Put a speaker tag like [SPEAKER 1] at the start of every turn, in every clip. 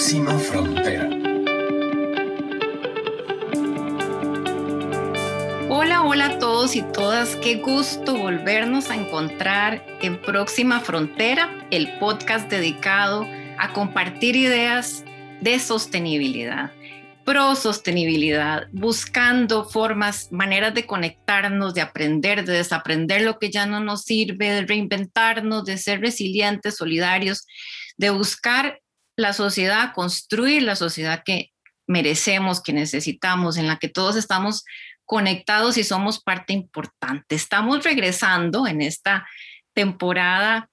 [SPEAKER 1] próxima frontera.
[SPEAKER 2] Hola, hola a todos y todas. Qué gusto volvernos a encontrar en Próxima Frontera, el podcast dedicado a compartir ideas de sostenibilidad, pro sostenibilidad, buscando formas, maneras de conectarnos, de aprender, de desaprender lo que ya no nos sirve, de reinventarnos, de ser resilientes, solidarios, de buscar la sociedad, construir la sociedad que merecemos, que necesitamos, en la que todos estamos conectados y somos parte importante. Estamos regresando en esta temporada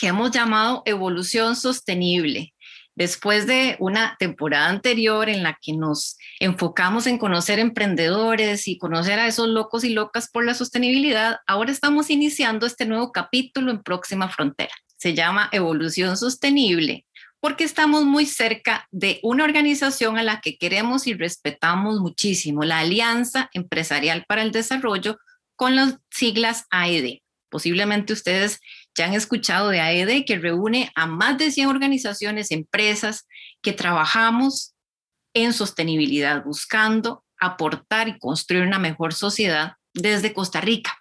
[SPEAKER 2] que hemos llamado evolución sostenible. Después de una temporada anterior en la que nos enfocamos en conocer emprendedores y conocer a esos locos y locas por la sostenibilidad, ahora estamos iniciando este nuevo capítulo en Próxima Frontera. Se llama Evolución Sostenible porque estamos muy cerca de una organización a la que queremos y respetamos muchísimo, la Alianza Empresarial para el Desarrollo, con las siglas AED. Posiblemente ustedes ya han escuchado de AED, que reúne a más de 100 organizaciones, empresas que trabajamos en sostenibilidad, buscando aportar y construir una mejor sociedad desde Costa Rica.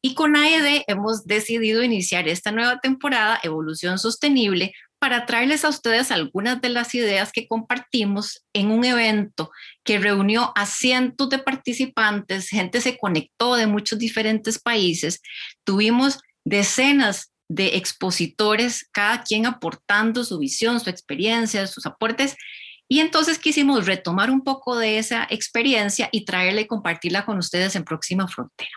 [SPEAKER 2] Y con AED hemos decidido iniciar esta nueva temporada, Evolución Sostenible, para traerles a ustedes algunas de las ideas que compartimos en un evento que reunió a cientos de participantes, gente se conectó de muchos diferentes países, tuvimos decenas de expositores, cada quien aportando su visión, su experiencia, sus aportes, y entonces quisimos retomar un poco de esa experiencia y traerla y compartirla con ustedes en Próxima Frontera.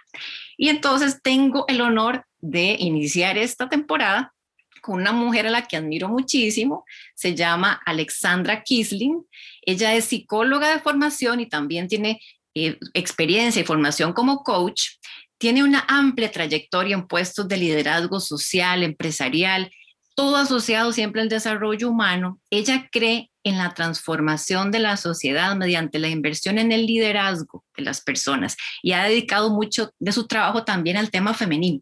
[SPEAKER 2] Y entonces tengo el honor de iniciar esta temporada con una mujer a la que admiro muchísimo, se llama Alexandra Kisling. Ella es psicóloga de formación y también tiene eh, experiencia y formación como coach. Tiene una amplia trayectoria en puestos de liderazgo social, empresarial, todo asociado siempre al desarrollo humano. Ella cree en la transformación de la sociedad mediante la inversión en el liderazgo de las personas y ha dedicado mucho de su trabajo también al tema femenino.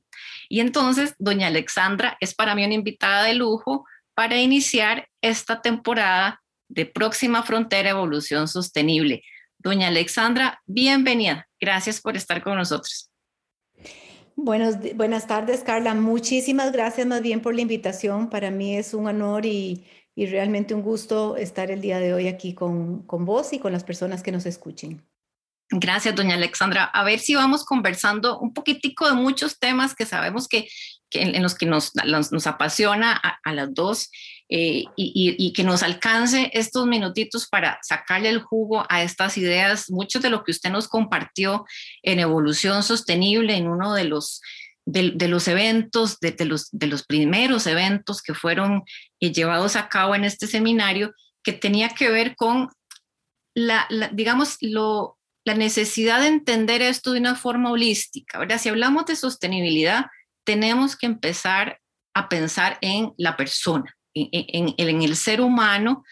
[SPEAKER 2] Y entonces, doña Alexandra es para mí una invitada de lujo para iniciar esta temporada de Próxima Frontera Evolución Sostenible. Doña Alexandra, bienvenida. Gracias por estar con nosotros.
[SPEAKER 3] Buenos, buenas tardes, Carla. Muchísimas gracias más bien por la invitación. Para mí es un honor y, y realmente un gusto estar el día de hoy aquí con, con vos y con las personas que nos escuchen.
[SPEAKER 2] Gracias, doña Alexandra. A ver si vamos conversando un poquitico de muchos temas que sabemos que, en, los que nos, nos, apasiona a, las dos eh, y, y, que nos alcance estos minutitos para sacarle el jugo a estas ideas, mucho de lo que usted nos compartió en Evolución Sostenible, en uno de los, de, los eventos, de, los, de los primeros eventos que fueron eh, llevados a cabo en este seminario, que tenía que ver con la digamos, lo, la necesidad de entender esto de una forma holística. ¿verdad? Si hablamos de sostenibilidad, tenemos que empezar a pensar en la persona, en, el ser humano,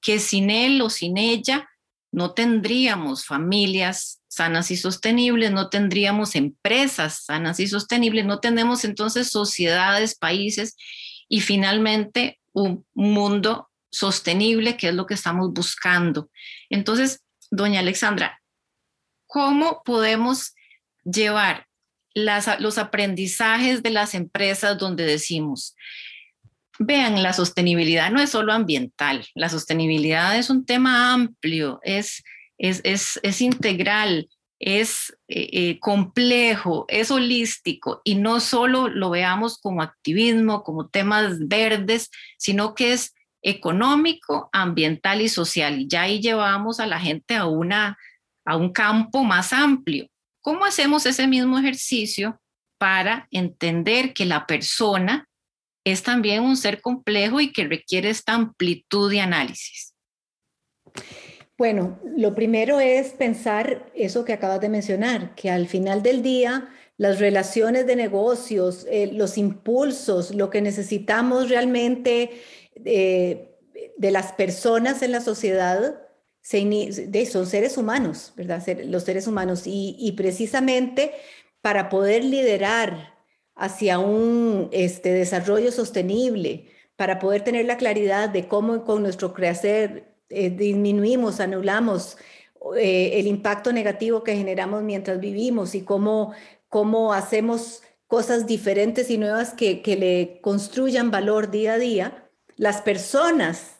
[SPEAKER 2] que sin él o sin ella no tendríamos familias sanas y sostenibles, no tendríamos empresas sanas y sostenibles, no tenemos entonces sociedades, países y finalmente un mundo sostenible, que es lo que estamos buscando. Entonces, doña Alexandra, cómo podemos llevar los aprendizajes de las empresas donde decimos, vean, la sostenibilidad no es solo ambiental, la sostenibilidad es un tema amplio, es, es, integral, es eh, eh, complejo, es holístico y no solo lo veamos como activismo, como temas verdes, sino que es económico, ambiental y social. Y ya ahí llevamos a la gente a una a un campo más amplio. ¿Cómo hacemos ese mismo ejercicio para entender que la persona es también un ser complejo y que requiere esta amplitud de análisis?
[SPEAKER 3] Bueno, lo primero es pensar eso que acabas de mencionar, que al final del día las relaciones de negocios, eh, los impulsos, lo que necesitamos realmente eh, de las personas en la sociedad son seres humanos, ¿verdad? Los seres humanos. Y, precisamente para poder liderar hacia un este, desarrollo sostenible, para poder tener la claridad de cómo con nuestro crecer eh, disminuimos, anulamos eh, el impacto negativo que generamos mientras vivimos y cómo, cómo hacemos cosas diferentes y nuevas que, que le construyan valor día a día, las personas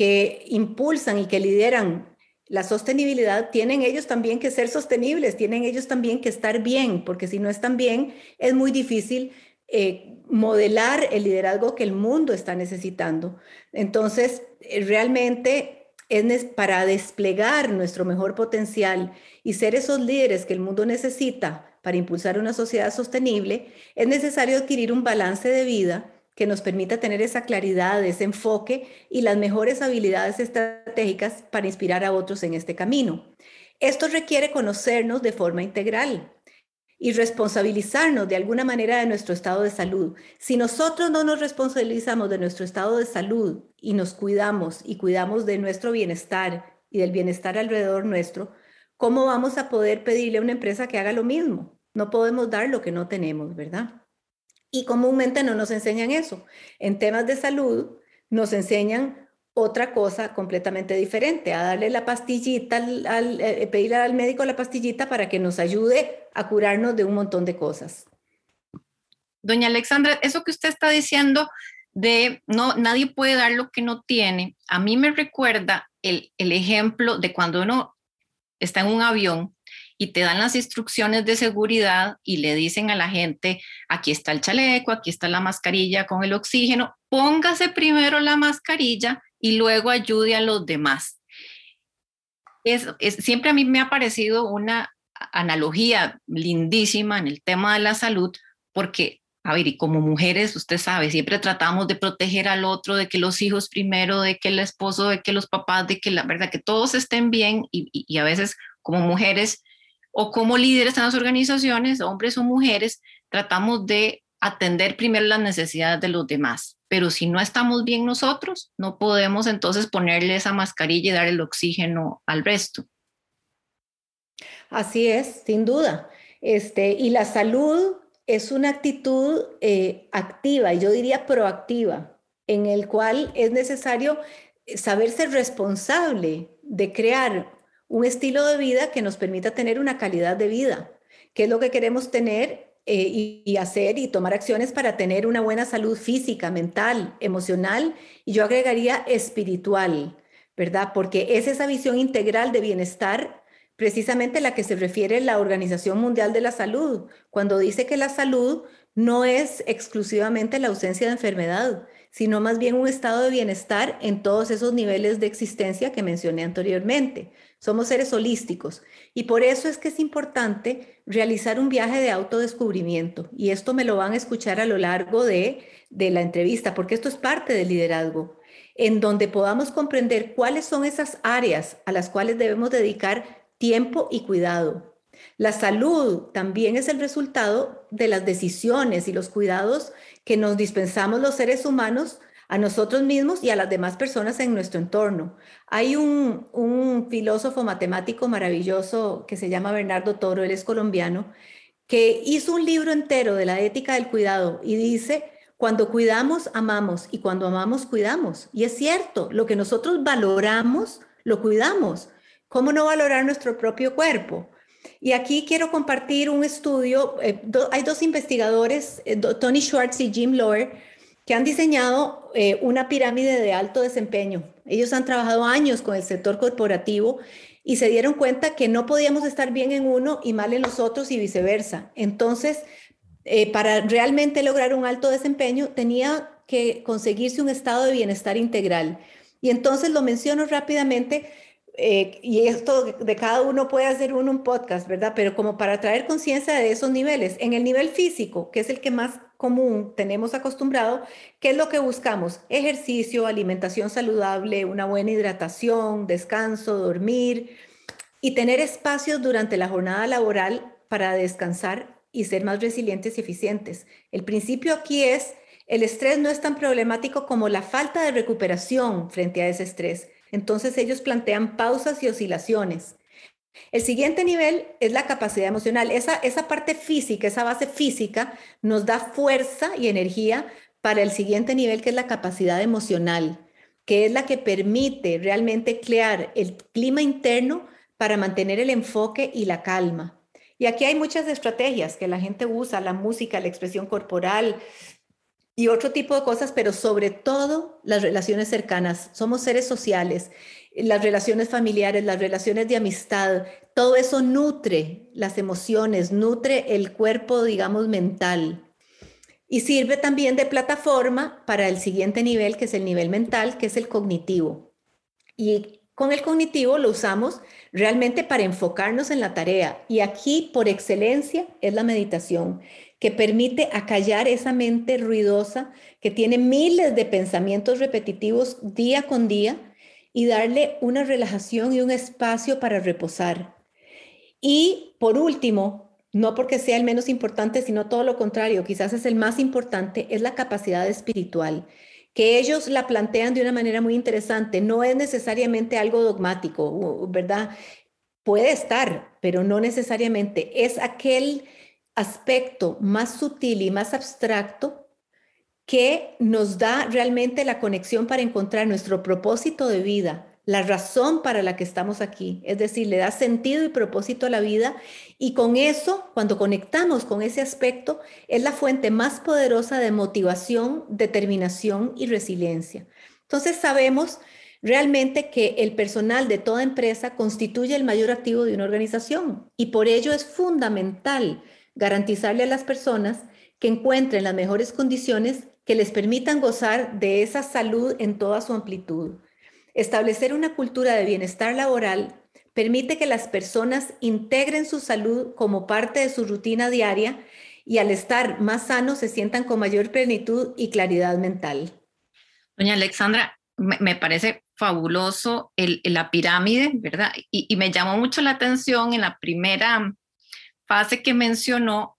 [SPEAKER 3] que impulsan y que lideran la sostenibilidad, tienen ellos también que ser sostenibles, tienen ellos también que estar bien, porque si no están bien, es muy difícil eh, modelar el liderazgo que el mundo está necesitando. Entonces, eh, realmente es para desplegar nuestro mejor potencial y ser esos líderes que el mundo necesita para impulsar una sociedad sostenible, es necesario adquirir un balance de vida que nos permita tener esa claridad, ese enfoque y las mejores habilidades estratégicas para inspirar a otros en este camino. Esto requiere conocernos de forma integral, y responsabilizarnos de alguna manera de nuestro estado de salud. Si nosotros no nos responsabilizamos de nuestro estado de salud y nos cuidamos y cuidamos de nuestro bienestar y del bienestar alrededor nuestro, ¿cómo vamos a poder pedirle a una empresa que haga lo mismo? No podemos dar lo que no tenemos, ¿verdad? Y comúnmente no nos enseñan eso. En temas de salud nos enseñan otra cosa completamente diferente, a darle la pastillita, al, eh, pedirle al médico la pastillita para que nos ayude a curarnos de un montón de cosas.
[SPEAKER 2] Doña Alexandra, eso que usted está diciendo de no, nadie puede dar lo que no tiene, a mí me recuerda el, el ejemplo de cuando uno está en un avión y te dan las instrucciones de seguridad y le dicen a la gente, aquí está el chaleco, aquí está la mascarilla con el oxígeno, póngase primero la mascarilla y luego ayude a los demás. Es, siempre a mí me ha parecido una analogía lindísima en el tema de la salud, porque, a ver, y como mujeres, usted sabe, siempre tratamos de proteger al otro, de que los hijos primero, de que el esposo, de que los papás, de que la verdad, que todos estén bien y, y a veces como mujeres o como líderes en las organizaciones, hombres o mujeres, tratamos de atender primero las necesidades de los demás pero si no estamos bien nosotros, no podemos entonces ponerle esa mascarilla y dar el oxígeno al resto.
[SPEAKER 3] Así es, sin duda. Este, y la salud es una actitud eh, activa, y yo diría proactiva, en el cual es necesario saber ser responsable de crear un estilo de vida que nos permita tener una calidad de vida, que es lo que queremos tener eh, y, hacer y tomar acciones para tener una buena salud física, mental, emocional y yo agregaría espiritual, ¿verdad? Porque es esa visión integral de bienestar precisamente la que se refiere la Organización Mundial de la Salud, cuando dice que la salud no es exclusivamente la ausencia de enfermedad, sino más bien un estado de bienestar en todos esos niveles de existencia que mencioné anteriormente. Somos seres holísticos y por eso es que es importante realizar un viaje de autodescubrimiento y esto me lo van a escuchar a lo largo de, de la entrevista porque esto es parte del liderazgo en donde podamos comprender cuáles son esas áreas a las cuales debemos dedicar tiempo y cuidado. La salud también es el resultado de las decisiones y los cuidados que nos dispensamos los seres humanos a nosotros mismos y a las demás personas en nuestro entorno. Hay un, filósofo matemático maravilloso que se llama Bernardo Toro, él es colombiano, que hizo un libro entero de la ética del cuidado y dice, cuando cuidamos, amamos y cuando amamos, cuidamos. Y es cierto, lo que nosotros valoramos, lo cuidamos. ¿Cómo no valorar nuestro propio cuerpo? Y aquí quiero compartir un estudio, eh, hay dos investigadores, eh, Tony Schwartz y Jim Lohr, que han diseñado eh, una pirámide de alto desempeño. Ellos han trabajado años con el sector corporativo y se dieron cuenta que no podíamos estar bien en uno y mal en los otros y viceversa. Entonces, para realmente lograr un alto desempeño, tenía que conseguirse un estado de bienestar integral. Y entonces lo menciono rápidamente eh, y esto de cada uno puede hacer uno un podcast, ¿verdad? Pero como para traer conciencia de esos niveles. En el nivel físico, que es el que más común tenemos acostumbrado, ¿qué es lo que buscamos? Ejercicio, alimentación saludable, una buena hidratación, descanso, dormir y tener espacios durante la jornada laboral para descansar y ser más resilientes y eficientes. El principio aquí es, el estrés no es tan problemático como la falta de recuperación frente a ese estrés. Entonces ellos plantean pausas y oscilaciones. El siguiente nivel es la capacidad emocional. Esa, esa parte física, esa base física nos da fuerza y energía para el siguiente nivel, que es la capacidad emocional, que es la que permite realmente crear el clima interno para mantener el enfoque y la calma. Y aquí hay muchas estrategias que la gente usa, la música, la expresión corporal y otro tipo de cosas, pero sobre todo las relaciones cercanas. Somos seres sociales, las relaciones familiares, las relaciones de amistad, todo eso nutre las emociones, nutre el cuerpo, digamos, mental. Y sirve también de plataforma para el siguiente nivel, que es el nivel mental, que es el cognitivo. Y con el cognitivo lo usamos realmente para enfocarnos en la tarea. Y aquí, por excelencia, es la meditación, que permite acallar esa mente ruidosa que tiene miles de pensamientos repetitivos día con día y darle una relajación y un espacio para reposar. Y por último, no porque sea el menos importante, sino todo lo contrario, quizás es el más importante, es la capacidad espiritual, que ellos la plantean de una manera muy interesante, no es necesariamente algo dogmático, ¿verdad? Puede estar, pero no necesariamente, es aquel aspecto más sutil y más abstracto que nos da realmente la conexión para encontrar nuestro propósito de vida, la razón para la que estamos aquí. Es decir, le da sentido y propósito a la vida y con eso, cuando conectamos con ese aspecto, es la fuente más poderosa de motivación, determinación y resiliencia. Entonces sabemos realmente que el personal de toda empresa constituye el mayor activo de una organización y por ello es fundamental garantizarle a las personas que encuentren las mejores condiciones que les permitan gozar de esa salud en toda su amplitud. Establecer una cultura de bienestar laboral permite que las personas integren su salud como parte de su rutina diaria y al estar más sanos se sientan con mayor plenitud y claridad mental.
[SPEAKER 2] Doña Alexandra, me, parece fabuloso la pirámide, ¿verdad? Y, me llamó mucho la atención en la primera fase que mencionó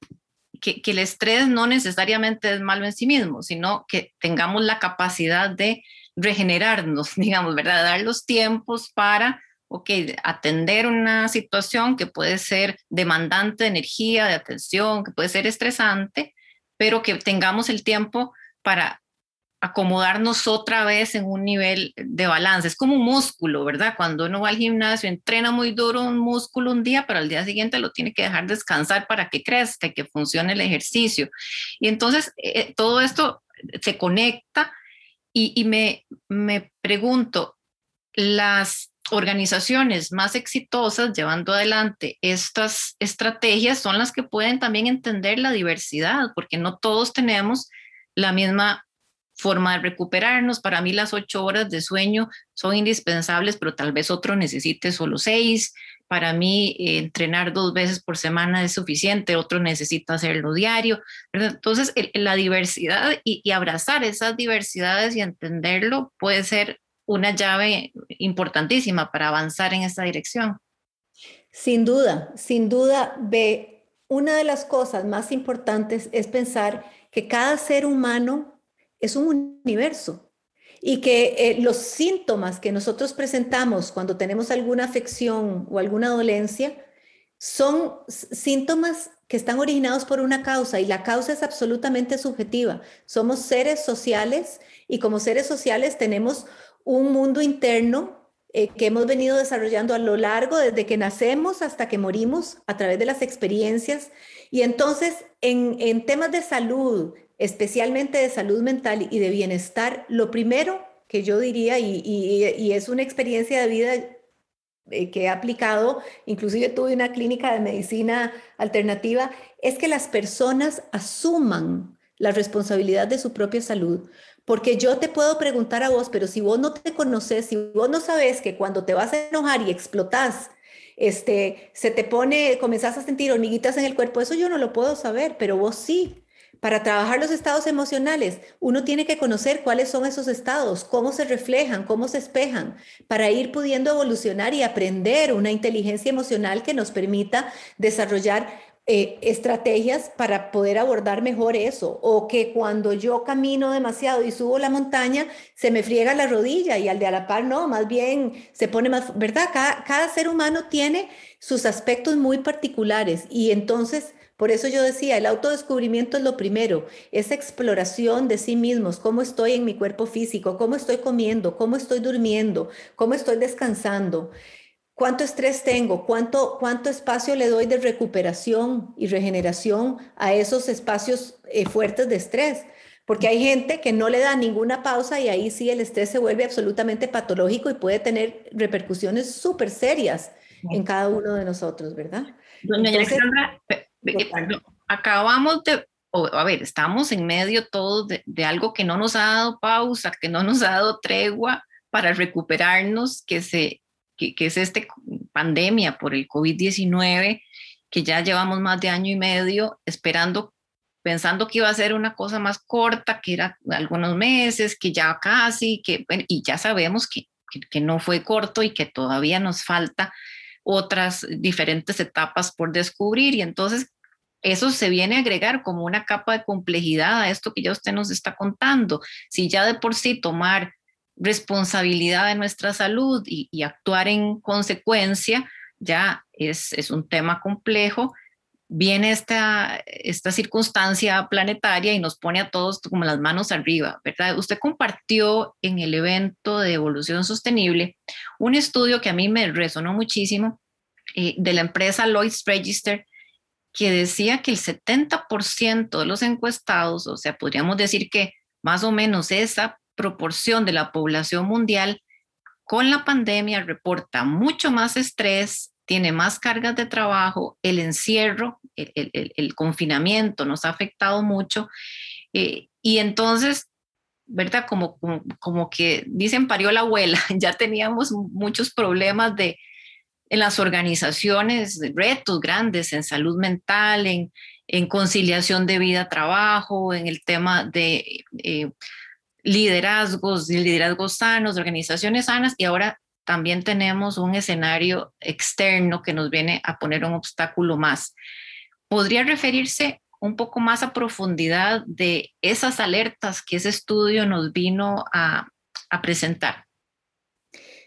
[SPEAKER 2] que, que el estrés no necesariamente es malo en sí mismo, sino que tengamos la capacidad de regenerarnos, digamos, ¿verdad? Dar los tiempos para, ok, atender una situación que puede ser demandante de energía, de atención, que puede ser estresante, pero que tengamos el tiempo para acomodarnos otra vez en un nivel de balance. Es como un músculo, ¿verdad? Cuando uno va al gimnasio, entrena muy duro un músculo un día, pero al día siguiente lo tiene que dejar descansar para que crezca y que funcione el ejercicio. Y entonces eh, todo esto se conecta y, me, me pregunto, las organizaciones más exitosas llevando adelante estas estrategias son las que pueden también entender la diversidad, porque no todos tenemos la misma forma de recuperarnos. Para mí las ocho horas de sueño son indispensables, pero tal vez otro necesite solo seis. Para mí eh, entrenar dos veces por semana es suficiente, otro necesita hacerlo diario. Entonces, la diversidad y, abrazar esas diversidades y entenderlo puede ser una llave importantísima para avanzar en esta dirección.
[SPEAKER 3] Sin duda, sin duda, ve, una de las cosas más importantes es pensar que cada ser humano es un universo y que eh, los síntomas que nosotros presentamos cuando tenemos alguna afección o alguna dolencia son síntomas que están originados por una causa y la causa es absolutamente subjetiva. Somos seres sociales y como seres sociales tenemos un mundo interno eh, que hemos venido desarrollando a lo largo desde que nacemos hasta que morimos a través de las experiencias. Y entonces en, en temas de salud, especialmente de salud mental y de bienestar, lo primero que yo diría, y, es una experiencia de vida eh, que he aplicado, inclusive tuve una clínica de medicina alternativa, es que las personas asuman la responsabilidad de su propia salud. Porque yo te puedo preguntar a vos, pero si vos no te conoces, si vos no sabes que cuando te vas a enojar y explotas, este, se te pone, comenzás a sentir hormiguitas en el cuerpo, eso yo no lo puedo saber, pero vos sí. Para trabajar los estados emocionales, uno tiene que conocer cuáles son esos estados, cómo se reflejan, cómo se espejan, para ir pudiendo evolucionar y aprender una inteligencia emocional que nos permita desarrollar eh, estrategias para poder abordar mejor eso. O que cuando yo camino demasiado y subo la montaña, se me friega la rodilla y al de a la par no, más bien se pone más, ¿verdad? cada ser humano tiene sus aspectos muy particulares y entonces Por eso yo decía, el autodescubrimiento es lo primero, esa exploración de sí mismos, cómo estoy en mi cuerpo físico, cómo estoy comiendo, cómo estoy durmiendo, cómo estoy descansando, cuánto estrés tengo, cuánto, cuánto espacio le doy de recuperación y regeneración a esos espacios eh, fuertes de estrés. Porque hay gente que no le da ninguna pausa y ahí sí el estrés se vuelve absolutamente patológico y puede tener repercusiones súper serias en cada uno de nosotros, ¿verdad?
[SPEAKER 2] Doña Alexandra, acabamos de, a ver, estamos en medio todos de, algo que no nos ha dado pausa, que no nos ha dado tregua para recuperarnos, que, se, que, es esta pandemia por el COVID-19, que ya llevamos más de año y medio esperando pensando que iba a ser una cosa más corta, que era algunos meses, que ya casi, que, y ya sabemos que, que, no fue corto y que todavía nos falta otras diferentes etapas por descubrir. Y entonces eso se viene a agregar como una capa de complejidad a esto que ya usted nos está contando. Si ya de por sí tomar responsabilidad de nuestra salud y, actuar en consecuencia ya es, un tema complejo, viene esta, esta circunstancia planetaria y nos pone a todos como las manos arriba, ¿verdad? Usted compartió en el evento de evolución sostenible un estudio que a mí me resonó muchísimo eh, de la empresa Lloyd's Register que decía que el 70% de los encuestados, o sea, podríamos decir que más o menos esa proporción de la población mundial con la pandemia reporta mucho más estrés, tiene más cargas de trabajo, el encierro, el, confinamiento nos ha afectado mucho. Eh, y entonces, ¿verdad? Como, que dicen, parió la abuela, ya teníamos muchos problemas de, en las organizaciones, retos grandes en salud mental, en, en conciliación de vida-trabajo, en el tema de eh, liderazgos, liderazgos sanos, organizaciones sanas, y ahora también tenemos un escenario externo que nos viene a poner un obstáculo más. ¿Podría referirse un poco más a profundidad de esas alertas que ese estudio nos vino a, presentar?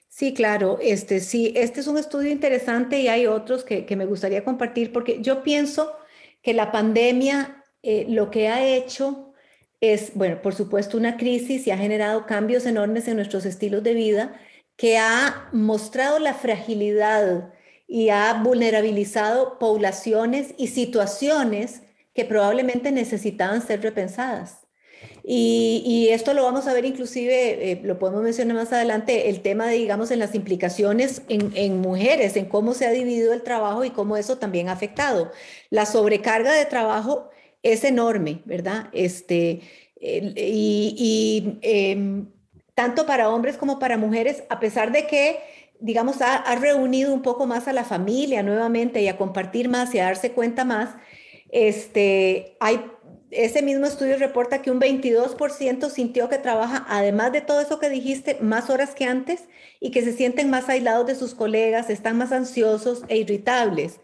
[SPEAKER 3] Sí, claro, este sí, este es un estudio interesante y hay otros que, me gustaría compartir porque yo pienso que la pandemia eh, lo que ha hecho es, bueno, por supuesto, una crisis y ha generado cambios enormes en nuestros estilos de vida que ha mostrado la fragilidad y ha vulnerabilizado poblaciones y situaciones que probablemente necesitaban ser repensadas. Y, esto lo vamos a ver inclusive, eh, lo podemos mencionar más adelante, el tema de, digamos, en las implicaciones en, mujeres, en cómo se ha dividido el trabajo y cómo eso también ha afectado. La sobrecarga de trabajo es enorme, ¿verdad? Este, y, em, tanto para hombres como para mujeres, a pesar de que digamos, ha, reunido un poco más a la familia nuevamente y a compartir más y a darse cuenta más, este, hay ese mismo estudio reporta que un 22% sintió que trabaja, además de todo eso que dijiste, más horas que antes y que se sienten más aislados de sus colegas, están más ansiosos e irritables.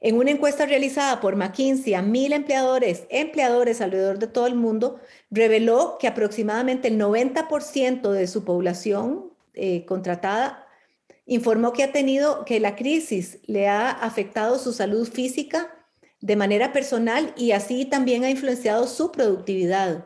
[SPEAKER 3] En una encuesta realizada por McKinsey a mil empleadores, empleadores alrededor de todo el mundo, reveló que aproximadamente el 90% de su población eh, contratada informó que ha tenido, que la crisis le ha afectado su salud física, de manera personal y así también ha influenciado su productividad.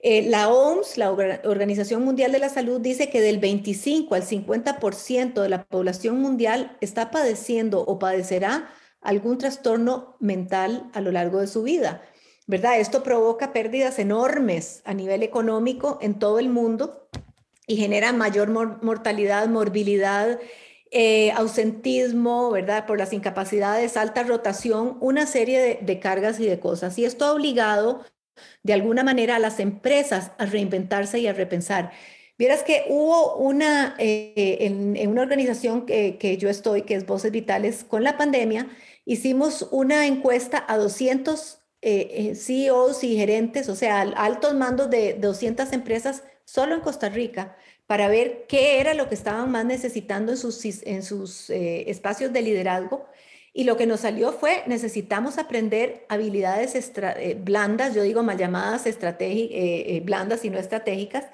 [SPEAKER 3] Eh, la OMS, la Organización Mundial de la Salud, dice que del 25 al 50% de la población mundial está padeciendo o padecerá algún trastorno mental a lo largo de su vida. ¿Verdad? Esto provoca pérdidas enormes a nivel económico en todo el mundo y genera mayor mortalidad, morbilidad, eh, ausentismo, ¿verdad? Por las incapacidades, alta rotación, una serie de, cargas y de cosas. Y esto ha obligado de alguna manera a las empresas a reinventarse y a repensar. Vieras que hubo una, eh, en, una organización que, que, yo estoy, que es Voces Vitales, con la pandemia, hicimos una encuesta a 200 eh, CEOs y gerentes, o sea, altos mandos de 200 empresas solo en Costa Rica, para ver qué era lo que estaban más necesitando en sus, en sus eh, espacios de liderazgo. Y lo que nos salió fue, necesitamos aprender habilidades eh, blandas, yo digo mal llamadas eh, blandas y no estratégicas,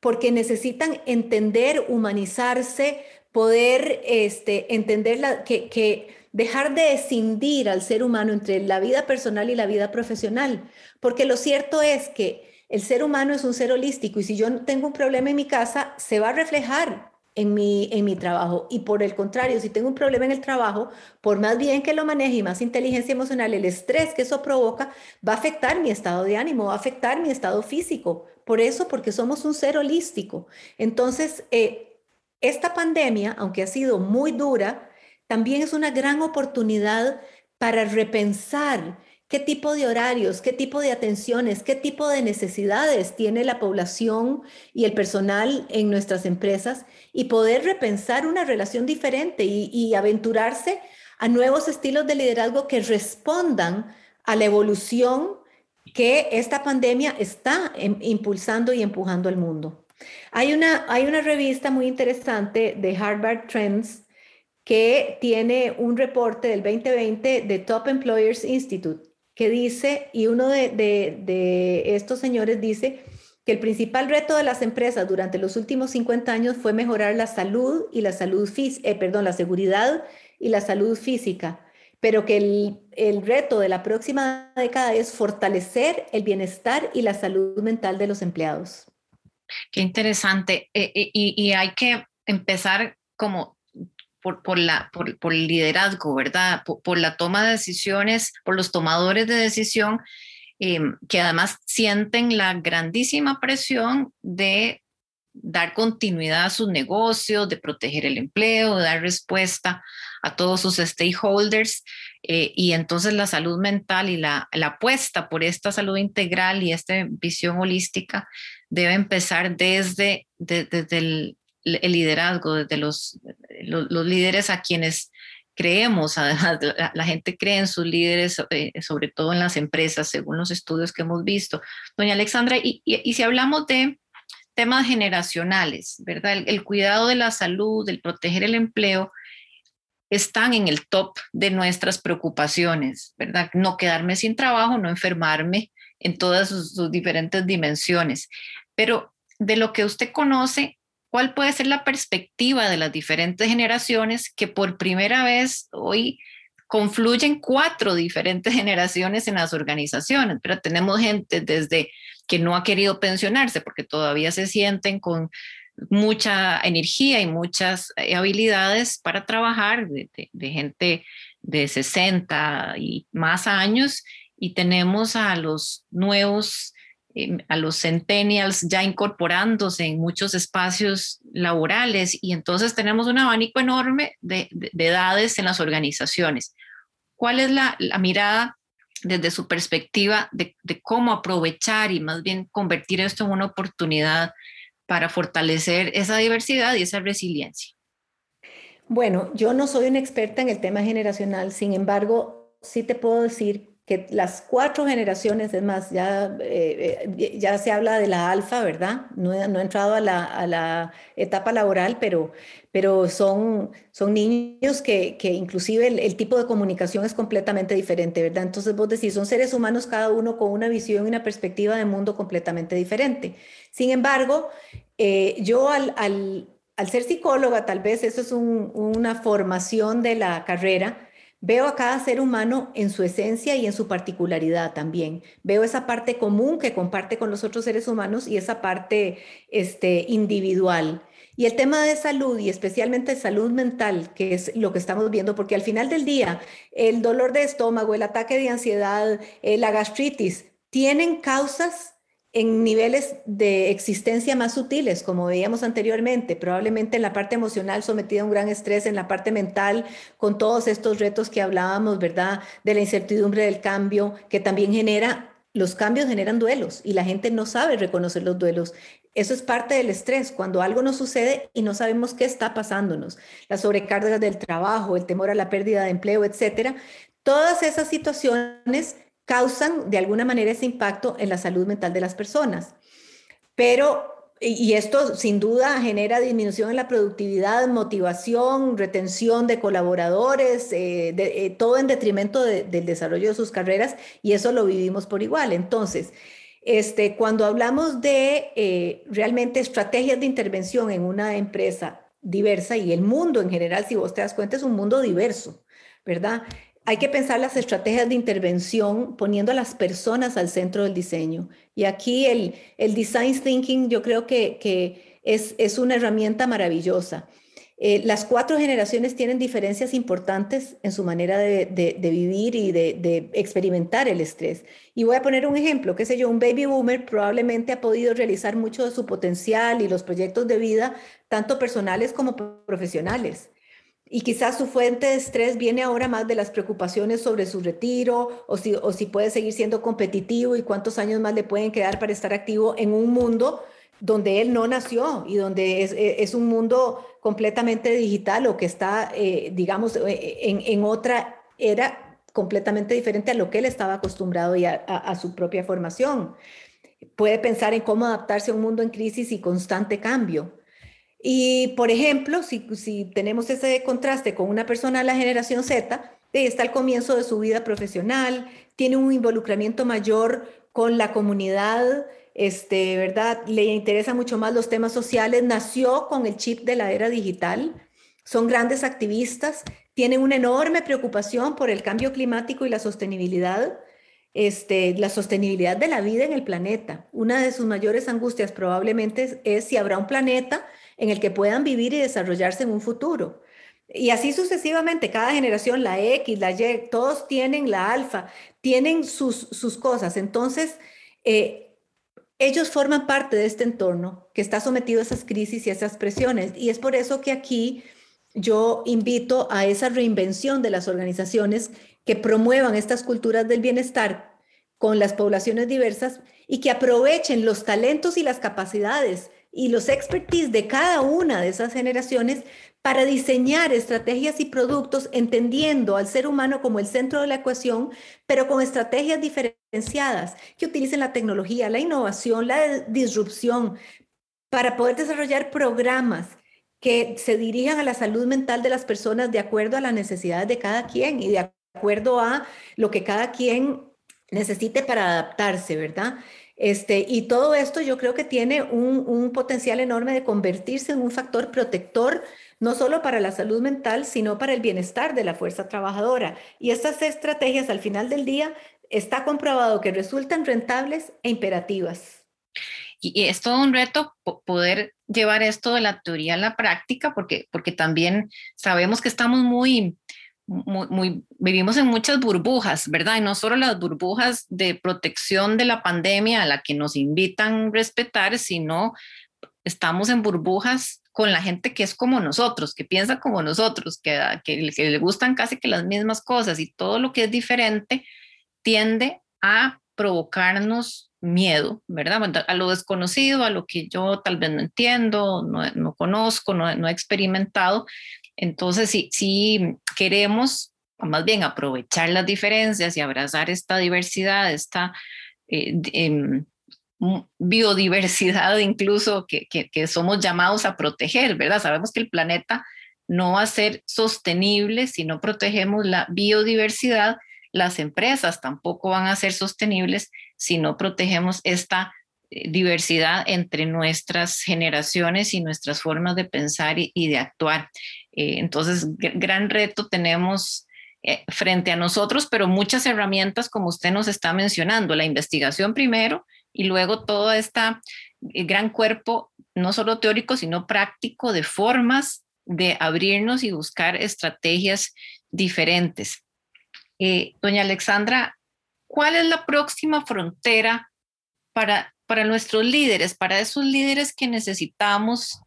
[SPEAKER 3] porque necesitan entender, humanizarse, poder este, entender la, que, que dejar de escindir al ser humano entre la vida personal y la vida profesional, porque lo cierto es que el ser humano es un ser holístico y si yo tengo un problema en mi casa, se va a reflejar en mi, en mi trabajo. Y por el contrario, si tengo un problema en el trabajo, por más bien que lo maneje y más inteligencia emocional, el estrés que eso provoca va a afectar mi estado de ánimo, va a afectar mi estado físico. Por eso, porque somos un ser holístico. Entonces, eh, esta pandemia, aunque ha sido muy dura, también es una gran oportunidad para repensar qué tipo de horarios, qué tipo de atenciones, qué tipo de necesidades tiene la población y el personal en nuestras empresas y poder repensar una relación diferente y, aventurarse a nuevos estilos de liderazgo que respondan a la evolución que esta pandemia está em, impulsando y empujando al mundo. Hay una, hay una revista muy interesante de Harvard Trends que tiene un reporte del 2020 de Top Employers Institute que dice, y uno de, estos señores dice que el principal reto de las empresas durante los últimos 50 años fue mejorar la salud y la salud eh, perdón, la seguridad y la salud física, pero que el, el reto de la próxima década es fortalecer el bienestar y la salud mental de los empleados.
[SPEAKER 2] Qué interesante. Eh, eh, y, hay que empezar como por, la, por, el liderazgo, ¿verdad? Por, la toma de decisiones, por los tomadores de decisión, em, que además sienten la grandísima presión de dar continuidad a sus negocios, de proteger el empleo, de dar respuesta a todos sus stakeholders. Eh, y entonces la salud mental y la, la apuesta por esta salud integral y esta visión holística debe empezar desde, desde el, liderazgo, desde los, los, líderes a quienes creemos, además la, gente cree en sus líderes, eh, sobre todo en las empresas, según los estudios que hemos visto. Doña Alexandra, y, y, si hablamos de temas generacionales, ¿verdad? El, cuidado de la salud, el proteger el empleo, están en el top de nuestras preocupaciones, ¿verdad? No quedarme sin trabajo, no enfermarme en todas sus diferentes dimensiones. Pero de lo que usted conoce, ¿cuál puede ser la perspectiva de las diferentes generaciones que por primera vez hoy confluyen cuatro diferentes generaciones en las organizaciones? Pero tenemos gente desde que no ha querido pensionarse porque todavía se sienten con mucha energía y muchas eh, habilidades para trabajar, de, de gente de 60 y más años, y tenemos a los nuevos Em, a los centennials ya incorporándose en muchos espacios laborales y entonces tenemos un abanico enorme de, edades en las organizaciones. ¿Cuál es la, mirada desde su perspectiva de, cómo aprovechar y más bien convertir esto en una oportunidad para fortalecer esa diversidad y esa resiliencia?
[SPEAKER 3] Bueno, yo no soy una experta en el tema generacional, sin embargo, sí te puedo decir que las cuatro generaciones, es más, ya, eh, eh, ya se habla de la alfa, ¿verdad? No, no he entrado a la, a la, etapa laboral, pero, pero son, son niños que, que inclusive el, tipo de comunicación es completamente diferente, ¿verdad? Entonces vos decís, son seres humanos cada uno con una visión y una perspectiva de mundo completamente diferente. Sin embargo, eh, yo al, al, al, ser psicóloga, tal vez eso es una formación de la carrera, Veo a cada ser humano en su esencia y en su particularidad también. Veo esa parte común que comparte con los otros seres humanos y esa parte este, individual. Y el tema de salud y especialmente salud mental, que es lo que estamos viendo, porque al final del día el dolor de estómago, el ataque de ansiedad, eh, la gastritis, tienen causas en niveles de existencia más sutiles, como veíamos anteriormente, probablemente en la parte emocional sometida a un gran estrés, en la parte mental, con todos estos retos que hablábamos, ¿verdad? De la incertidumbre del cambio, que también genera, los cambios generan duelos y la gente no sabe reconocer los duelos. Eso es parte del estrés, cuando algo nos sucede y no sabemos qué está pasándonos. La sobrecarga del trabajo, el temor a la pérdida de empleo, etcétera. Todas esas situaciones causan de alguna manera ese impacto en la salud mental de las personas. Pero, y esto sin duda genera disminución en la productividad, motivación, retención de colaboradores, eh, eh, todo en detrimento del desarrollo de sus carreras, y eso lo vivimos por igual. Entonces, este, cuando hablamos de eh, realmente estrategias de intervención en una empresa diversa y el mundo en general, si vos te das cuenta, es un mundo diverso. ¿verdad? Hay que pensar las estrategias de intervención poniendo a las personas al centro del diseño. Y aquí el, design thinking yo creo que, es, una herramienta maravillosa. Eh, las cuatro generaciones tienen diferencias importantes en su manera de, vivir y de, experimentar el estrés. Y voy a poner un ejemplo, qué sé yo, un baby boomer probablemente ha podido realizar mucho de su potencial y los proyectos de vida, tanto personales como profesionales. Y quizás su fuente de estrés viene ahora más de las preocupaciones sobre su retiro o si, o si puede seguir siendo competitivo y cuántos años más le pueden quedar para estar activo en un mundo donde él no nació y donde es, e, es un mundo completamente digital o que está, eh, digamos, eh, en, en, otra era completamente diferente a lo que él estaba acostumbrado y a, su propia formación. Puede pensar en cómo adaptarse a un mundo en crisis y constante cambio. Y, por ejemplo, si, si tenemos ese contraste con una persona de la generación Z, está al comienzo de su vida profesional, tiene un involucramiento mayor con la comunidad, este, ¿verdad? Le interesa mucho más los temas sociales, nació con el chip de la era digital, son grandes activistas, tienen una enorme preocupación por el cambio climático y la sostenibilidad, este, la sostenibilidad de la vida en el planeta. Una de sus mayores angustias probablemente es, si habrá un planeta en el que puedan vivir y desarrollarse en un futuro. Y así sucesivamente, cada generación, la X, la Y, todos tienen la alfa, tienen sus, sus cosas. Entonces, eh, ellos forman parte de este entorno que está sometido a esas crisis y a esas presiones. Y es por eso que aquí yo invito a esa reinvención de las organizaciones que promuevan estas culturas del bienestar con las poblaciones diversas y que aprovechen los talentos y las capacidades y los expertise de cada una de esas generaciones para diseñar estrategias y productos entendiendo al ser humano como el centro de la ecuación, pero con estrategias diferenciadas que utilicen la tecnología, la innovación, la disrupción, para poder desarrollar programas que se dirijan a la salud mental de las personas de acuerdo a las necesidades de cada quien y de acuerdo a lo que cada quien necesite para adaptarse, ¿verdad? Este, y todo esto yo creo que tiene un, potencial enorme de convertirse en un factor protector no solo para la salud mental, sino para el bienestar de la fuerza trabajadora. Y estas estrategias al final del día está comprobado que resultan rentables e imperativas.
[SPEAKER 2] Y es todo un reto poder llevar esto de la teoría a la práctica, porque, porque también sabemos que estamos muy, vivimos en muchas burbujas, ¿verdad? Y no solo las burbujas de protección de la pandemia a la que nos invitan a respetar, sino estamos en burbujas con la gente que es como nosotros, que piensa como nosotros, que, que, le gustan casi que las mismas cosas y todo lo que es diferente tiende a provocarnos miedo, ¿verdad? A lo desconocido, a lo que yo tal vez no entiendo, no, conozco, no, he experimentado. Entonces, si, si queremos más bien aprovechar las diferencias y abrazar esta diversidad, esta eh, em, biodiversidad incluso que, que, somos llamados a proteger, ¿verdad? Sabemos que el planeta no va a ser sostenible si no protegemos la biodiversidad. Las empresas tampoco van a ser sostenibles si no protegemos esta eh, diversidad entre nuestras generaciones y nuestras formas de pensar y, de actuar. Eh, entonces, gran reto tenemos eh, frente a nosotros, pero muchas herramientas como usted nos está mencionando, la investigación primero, y luego todo este gran cuerpo, no solo teórico, sino práctico, de formas de abrirnos y buscar estrategias diferentes. Eh, doña Alexandra, ¿cuál es la próxima frontera para, para nuestros líderes, para esos líderes que necesitamos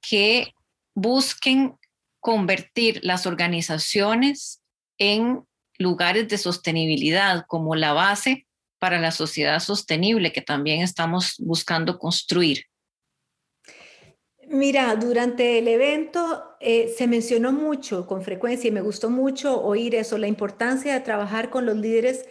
[SPEAKER 2] que busquen convertir las organizaciones en lugares de sostenibilidad como la base para la sociedad sostenible que también estamos buscando construir?
[SPEAKER 3] Mira, durante el evento eh, se mencionó mucho con frecuencia y me gustó mucho oír eso, la importancia de trabajar con los líderes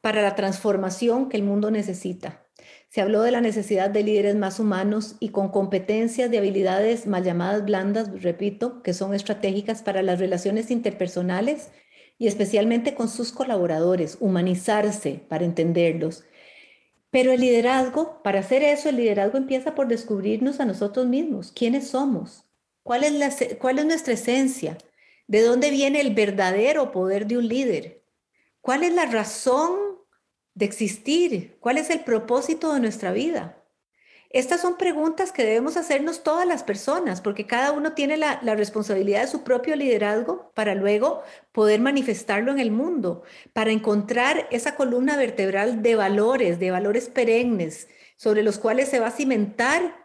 [SPEAKER 3] para la transformación que el mundo necesita. Se habló de la necesidad de líderes más humanos y con competencias de habilidades mal llamadas blandas, repito, que son estratégicas para las relaciones interpersonales y especialmente con sus colaboradores, humanizarse para entenderlos. Pero el liderazgo, para hacer eso, el liderazgo empieza por descubrirnos a nosotros mismos, quiénes somos, cuál es, la, cuál es nuestra esencia. ¿De dónde viene el verdadero poder de un líder? ¿Cuál es la razón de existir? ¿Cuál es el propósito de nuestra vida? Estas son preguntas que debemos hacernos todas las personas, porque cada uno tiene la, responsabilidad de su propio liderazgo para luego poder manifestarlo en el mundo, para encontrar esa columna vertebral de valores, de valores perennes, sobre los cuales se va a cimentar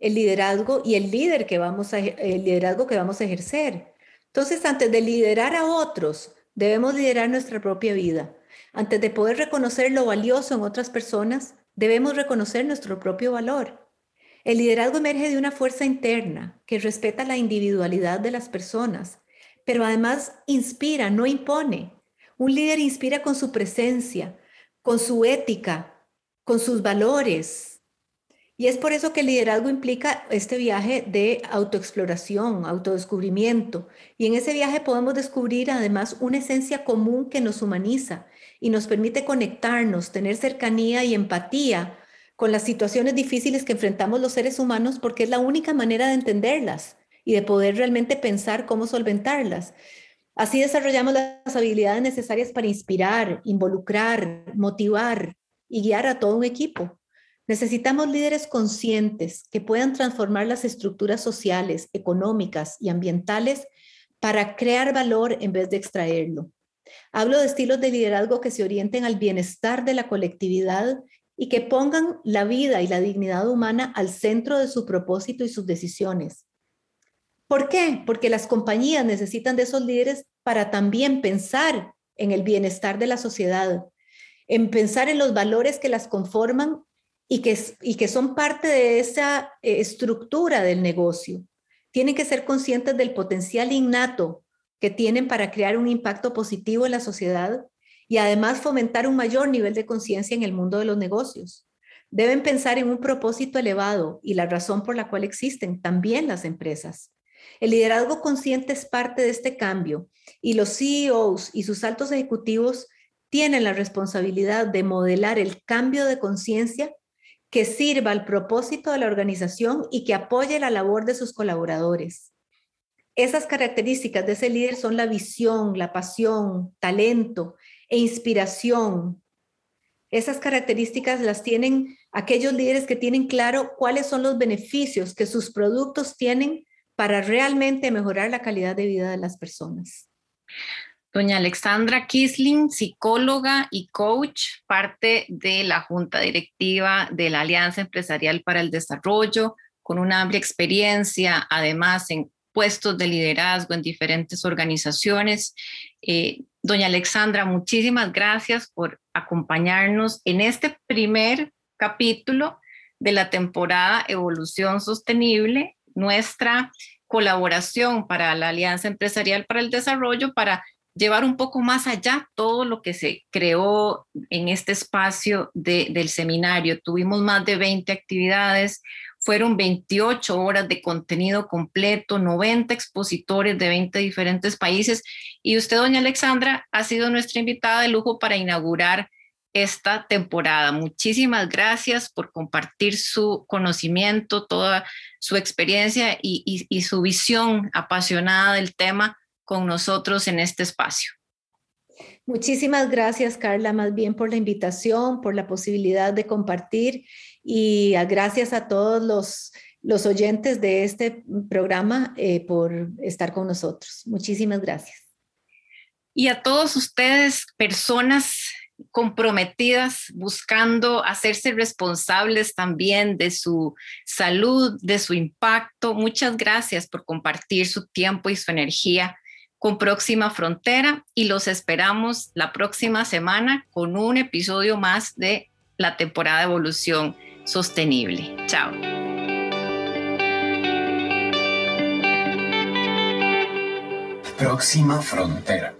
[SPEAKER 3] el liderazgo y el líder que vamos a, el liderazgo que vamos a ejercer. Entonces, antes de liderar a otros, debemos liderar nuestra propia vida. Antes de poder reconocer lo valioso en otras personas, Debemos reconocer nuestro propio valor. El liderazgo emerge de una fuerza interna que respeta la individualidad de las personas, pero además inspira, no impone. Un líder inspira con su presencia, con su ética, con sus valores. Y es por eso que el liderazgo implica este viaje de autoexploración, autodescubrimiento. Y en ese viaje podemos descubrir además una esencia común que nos humaniza y nos permite conectarnos, tener cercanía y empatía con las situaciones difíciles que enfrentamos los seres humanos porque es la única manera de entenderlas y de poder realmente pensar cómo solventarlas. Así desarrollamos las habilidades necesarias para inspirar, involucrar, motivar y guiar a todo un equipo. Necesitamos líderes conscientes que puedan transformar las estructuras sociales, económicas y ambientales para crear valor en vez de extraerlo. Hablo de estilos de liderazgo que se orienten al bienestar de la colectividad y que pongan la vida y la dignidad humana al centro de su propósito y sus decisiones. ¿Por qué? Porque las compañías necesitan de esos líderes para también pensar en el bienestar de la sociedad, en pensar en los valores que las conforman y que, y que son parte de esa eh, estructura del negocio. Tienen que ser conscientes del potencial innato que tienen para crear un impacto positivo en la sociedad y además fomentar un mayor nivel de conciencia en el mundo de los negocios. Deben pensar en un propósito elevado y la razón por la cual existen también las empresas. El liderazgo consciente es parte de este cambio y los CEOs y sus altos ejecutivos tienen la responsabilidad de modelar el cambio de conciencia que sirva al propósito de la organización y que apoye la labor de sus colaboradores. Esas características de ese líder son la visión, la pasión, talento e inspiración. Esas características las tienen aquellos líderes que tienen claro cuáles son los beneficios que sus productos tienen para realmente mejorar la calidad de vida de las personas.
[SPEAKER 2] Doña Alexandra Kisling, psicóloga y coach, parte de la Junta Directiva de la Alianza Empresarial para el Desarrollo, con una amplia experiencia, además en puestos de liderazgo en diferentes organizaciones. Eh, doña Alexandra, muchísimas gracias por acompañarnos en este primer capítulo de la temporada Evolución Sostenible, nuestra colaboración para la Alianza Empresarial para el Desarrollo para llevar un poco más allá todo lo que se creó en este espacio del seminario. Tuvimos más de 20 actividades, fueron 28 horas de contenido completo, 90 expositores de 20 diferentes países y usted, doña Alexandra, ha sido nuestra invitada de lujo para inaugurar esta temporada. Muchísimas gracias por compartir su conocimiento, toda su experiencia y, y su visión apasionada del tema con nosotros en este espacio.
[SPEAKER 3] Muchísimas gracias, Carla, más bien por la invitación, por la posibilidad de compartir y gracias a todos los, los oyentes de este programa eh, por estar con nosotros. Muchísimas gracias.
[SPEAKER 2] Y a todos ustedes, personas comprometidas, buscando hacerse responsables también de su salud, de su impacto. Muchas gracias por compartir su tiempo y su energía con Próxima Frontera y los esperamos la próxima semana con un episodio más de la temporada de evolución sostenible. Chao.
[SPEAKER 1] Próxima frontera.